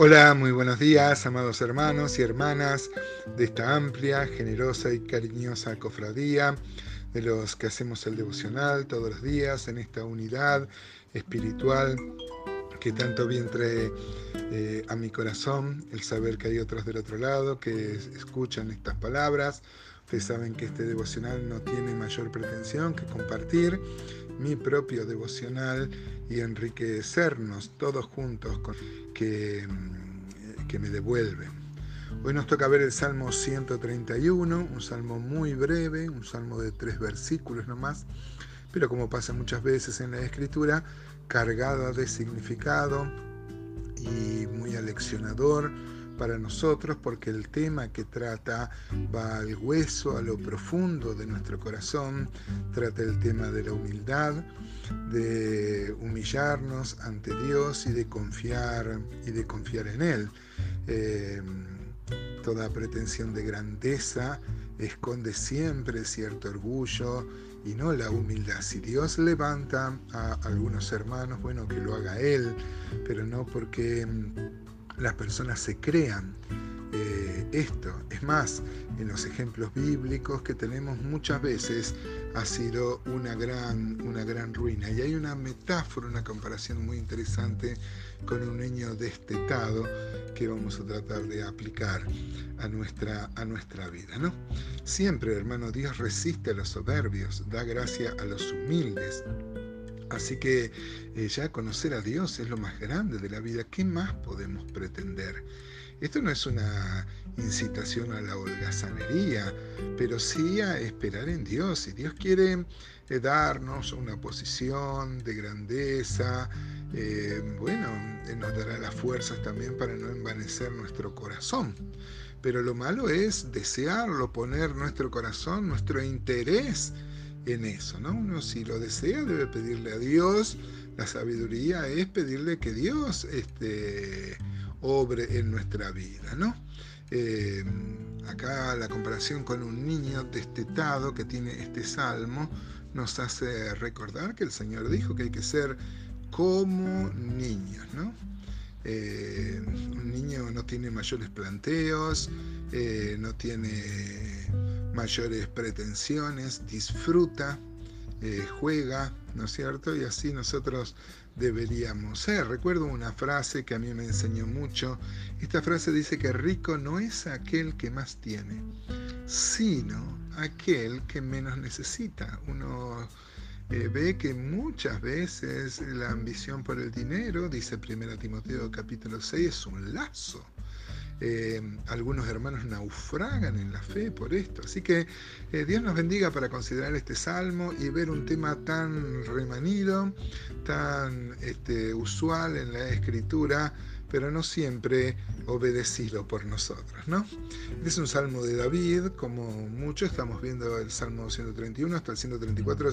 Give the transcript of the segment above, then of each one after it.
Hola, muy buenos días, amados hermanos y hermanas de esta amplia, generosa y cariñosa cofradía, de los que hacemos el devocional todos los días en esta unidad espiritual que tanto bien eh, a mi corazón el saber que hay otros del otro lado que escuchan estas palabras. Ustedes saben que este devocional no tiene mayor pretensión que compartir mi propio devocional y enriquecernos todos juntos con, que, mm, que me devuelven. Hoy nos toca ver el Salmo 131, un salmo muy breve, un salmo de tres versículos nomás, pero como pasa muchas veces en la escritura, cargada de significado y muy aleccionador para nosotros porque el tema que trata va al hueso, a lo profundo de nuestro corazón, trata el tema de la humildad, de humillarnos ante Dios y de confiar y de confiar en Él. Eh, toda pretensión de grandeza esconde siempre cierto orgullo y no la humildad. Si Dios levanta a algunos hermanos, bueno, que lo haga Él, pero no porque las personas se crean eh, esto. Es más, en los ejemplos bíblicos que tenemos muchas veces ha sido una gran, una gran ruina. Y hay una metáfora, una comparación muy interesante con un niño destetado que vamos a tratar de aplicar a nuestra, a nuestra vida. ¿no? Siempre, hermano, Dios resiste a los soberbios, da gracia a los humildes. Así que eh, ya conocer a Dios es lo más grande de la vida. ¿Qué más podemos pretender? Esto no es una incitación a la holgazanería, pero sí a esperar en Dios. Si Dios quiere eh, darnos una posición de grandeza, eh, bueno, nos dará las fuerzas también para no envanecer nuestro corazón. Pero lo malo es desearlo, poner nuestro corazón, nuestro interés en eso, ¿no? Uno si lo desea debe pedirle a Dios, la sabiduría es pedirle que Dios este, obre en nuestra vida, ¿no? Eh, acá la comparación con un niño destetado que tiene este salmo nos hace recordar que el Señor dijo que hay que ser como niños, ¿no? Eh, un niño no tiene mayores planteos, eh, no tiene mayores pretensiones, disfruta, eh, juega, ¿no es cierto? Y así nosotros deberíamos ser. Recuerdo una frase que a mí me enseñó mucho. Esta frase dice que rico no es aquel que más tiene, sino aquel que menos necesita. Uno eh, ve que muchas veces la ambición por el dinero, dice 1 Timoteo capítulo 6, es un lazo eh, algunos hermanos naufragan en la fe por esto. Así que eh, Dios nos bendiga para considerar este salmo y ver un tema tan remanido, tan este, usual en la escritura, pero no siempre obedecido por nosotros. ¿no? Es un salmo de David, como mucho estamos viendo el salmo 131 hasta el 134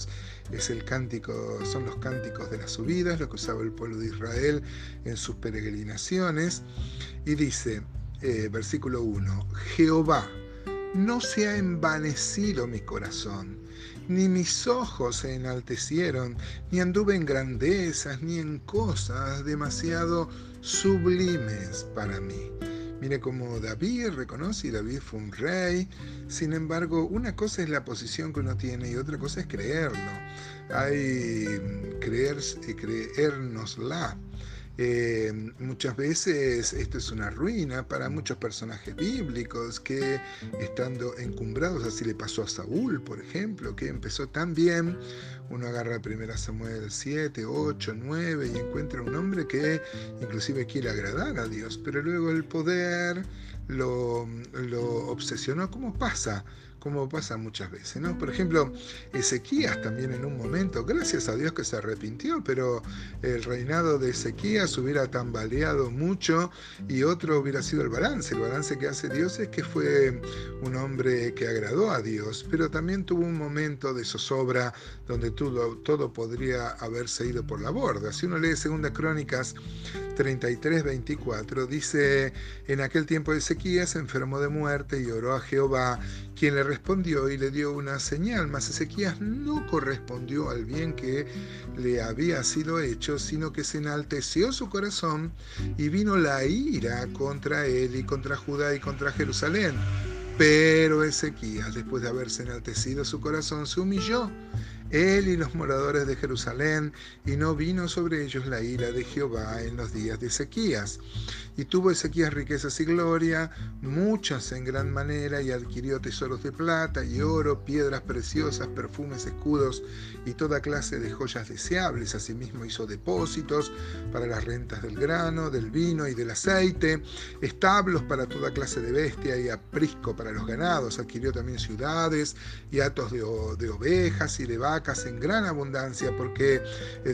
es, el cántico, son los cánticos de las subidas, lo que usaba el pueblo de Israel en sus peregrinaciones, y dice, eh, versículo 1, Jehová, no se ha envanecido mi corazón, ni mis ojos se enaltecieron, ni anduve en grandezas, ni en cosas demasiado sublimes para mí. Mire cómo David reconoce, y David fue un rey, sin embargo, una cosa es la posición que uno tiene y otra cosa es creerlo. Hay creer, creérnosla. Eh, muchas veces esto es una ruina para muchos personajes bíblicos que estando encumbrados, así le pasó a Saúl, por ejemplo, que empezó tan bien, uno agarra 1 Samuel 7, 8, 9 y encuentra un hombre que inclusive quiere agradar a Dios, pero luego el poder lo, lo obsesionó, ¿cómo pasa? Como pasa muchas veces, ¿no? Por ejemplo, Ezequías también en un momento, gracias a Dios que se arrepintió, pero el reinado de Ezequías hubiera tambaleado mucho y otro hubiera sido el balance. El balance que hace Dios es que fue un hombre que agradó a Dios, pero también tuvo un momento de zozobra donde todo, todo podría haberse ido por la borda. Si uno lee Segunda Crónicas 33, 24, dice, en aquel tiempo Ezequías se enfermó de muerte y oró a Jehová quien le y le dio una señal, mas Ezequías no correspondió al bien que le había sido hecho, sino que se enalteció su corazón y vino la ira contra él y contra Judá y contra Jerusalén. Pero Ezequías, después de haberse enaltecido su corazón, se humilló él y los moradores de Jerusalén, y no vino sobre ellos la ira de Jehová en los días de Ezequías. Y tuvo Ezequías riquezas y gloria, muchas en gran manera, y adquirió tesoros de plata y oro, piedras preciosas, perfumes, escudos y toda clase de joyas deseables. Asimismo hizo depósitos para las rentas del grano, del vino y del aceite, establos para toda clase de bestia y aprisco para los ganados. Adquirió también ciudades y atos de, de ovejas y de vacas en gran abundancia, porque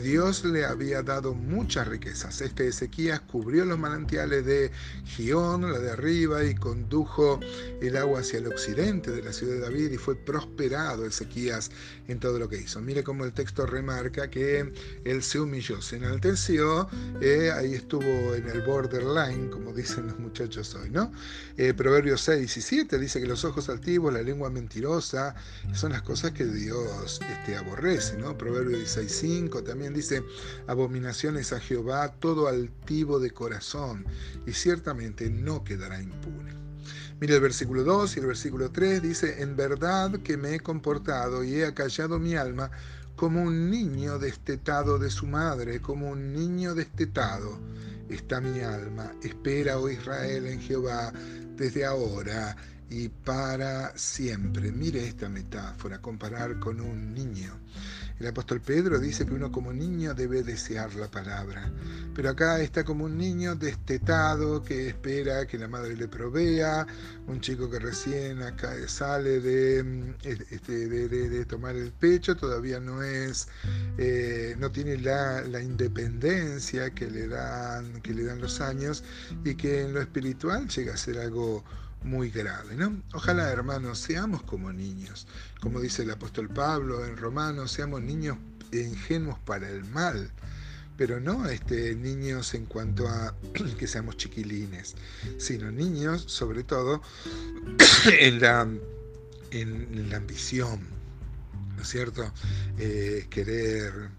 Dios le había dado muchas riquezas. Este Ezequías cubrió los manantiales de Gión, la de arriba, y condujo el agua hacia el occidente de la ciudad de David y fue prosperado Ezequías en todo lo que hizo. Mire cómo el texto remarca que él se humilló, se enalteció, eh, ahí estuvo en el borderline, como dicen los muchachos hoy, ¿no? Eh, Proverbios 6 y 7 dice que los ojos altivos, la lengua mentirosa, son las cosas que Dios este, aborrece, ¿no? Proverbios 16, 5 también dice, abominaciones a Jehová, todo altivo de corazón y ciertamente no quedará impune. Mire el versículo 2 y el versículo 3 dice, en verdad que me he comportado y he acallado mi alma como un niño destetado de su madre, como un niño destetado. Está mi alma, espera, oh Israel, en Jehová desde ahora y para siempre. Mire esta metáfora, comparar con un niño. El apóstol Pedro dice que uno como niño debe desear la palabra, pero acá está como un niño destetado que espera que la madre le provea, un chico que recién acá sale de, este, de, tomar el pecho, todavía no es, eh, no tiene la, la, independencia que le, dan, que le dan los años y que en lo espiritual llega a ser algo muy grave, ¿no? Ojalá, hermanos, seamos como niños, como dice el apóstol Pablo en Romanos, seamos niños ingenuos para el mal, pero no este, niños en cuanto a que seamos chiquilines, sino niños, sobre todo, en la, en, la ambición, ¿no es cierto? Eh, querer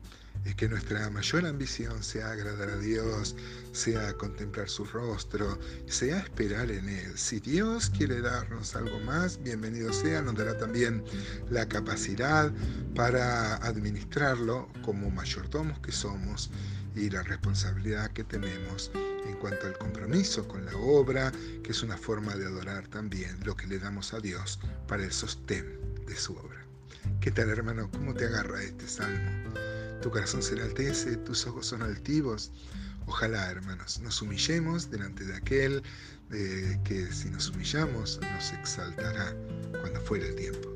es que nuestra mayor ambición sea agradar a Dios, sea contemplar su rostro, sea esperar en Él. Si Dios quiere darnos algo más, bienvenido sea, nos dará también la capacidad para administrarlo como mayordomos que somos y la responsabilidad que tenemos en cuanto al compromiso con la obra, que es una forma de adorar también lo que le damos a Dios para el sostén de su obra. ¿Qué tal hermano? ¿Cómo te agarra este salmo? Tu corazón se enaltece, tus ojos son altivos. Ojalá, hermanos, nos humillemos delante de aquel que si nos humillamos nos exaltará cuando fuera el tiempo.